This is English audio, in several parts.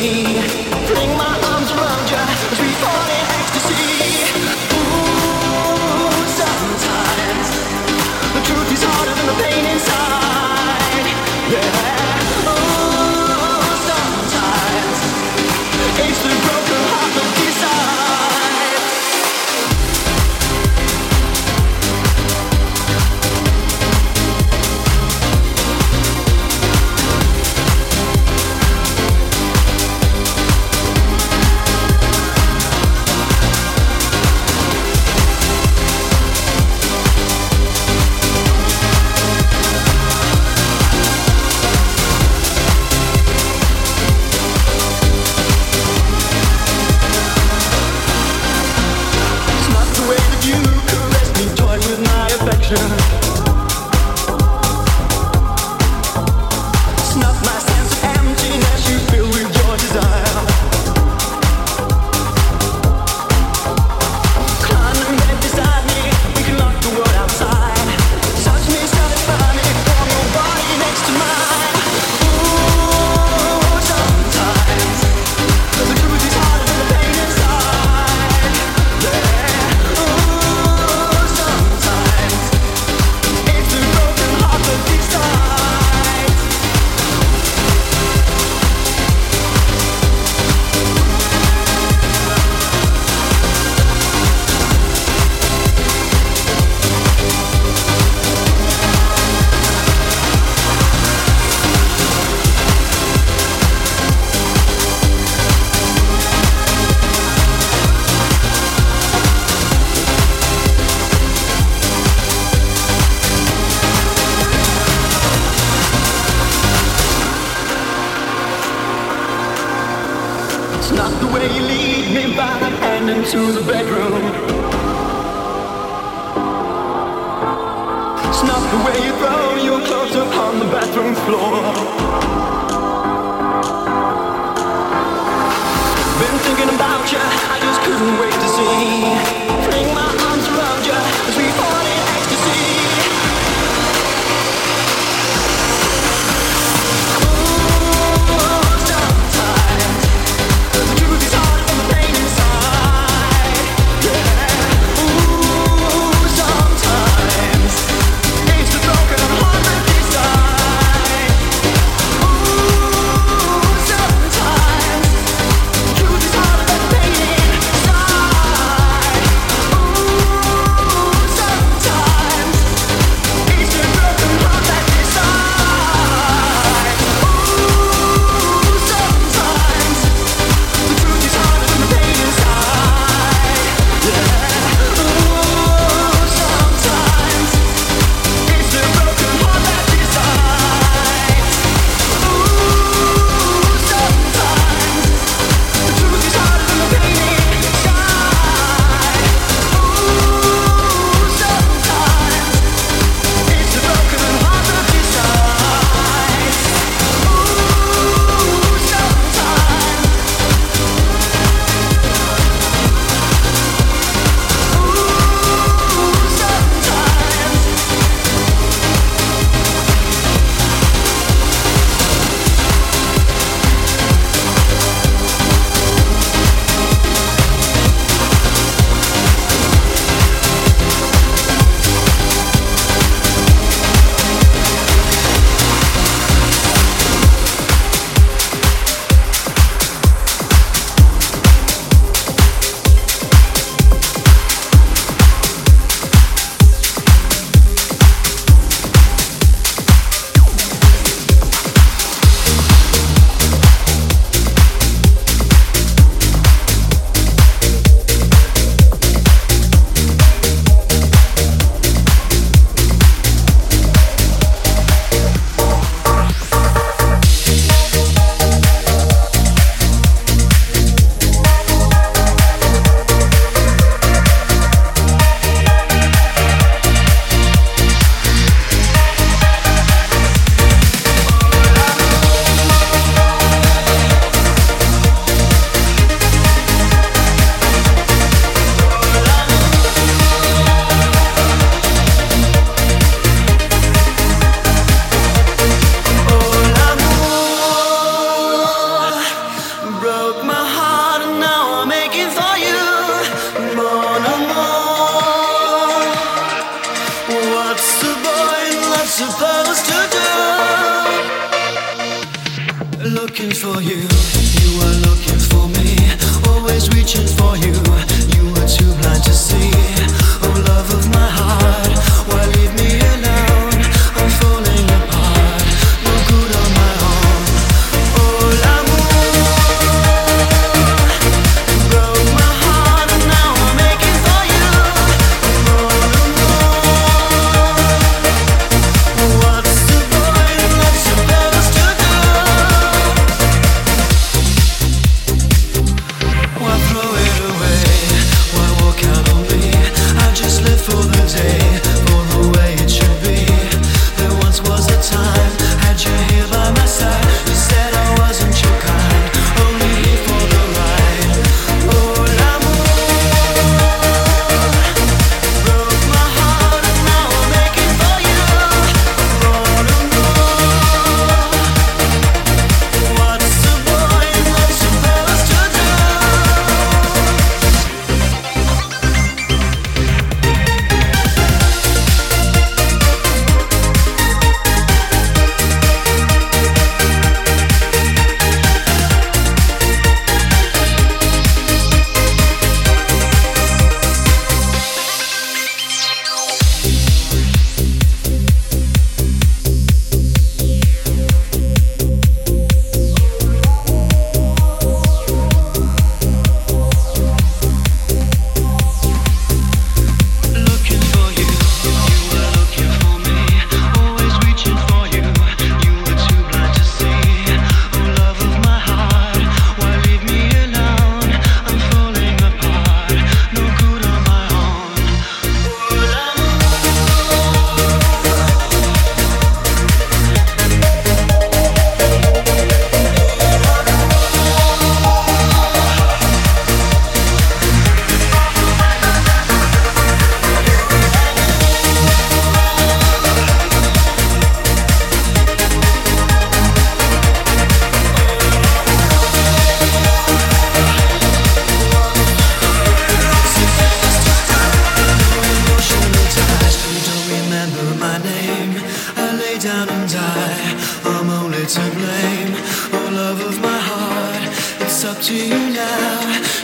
wait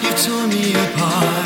You tore me apart.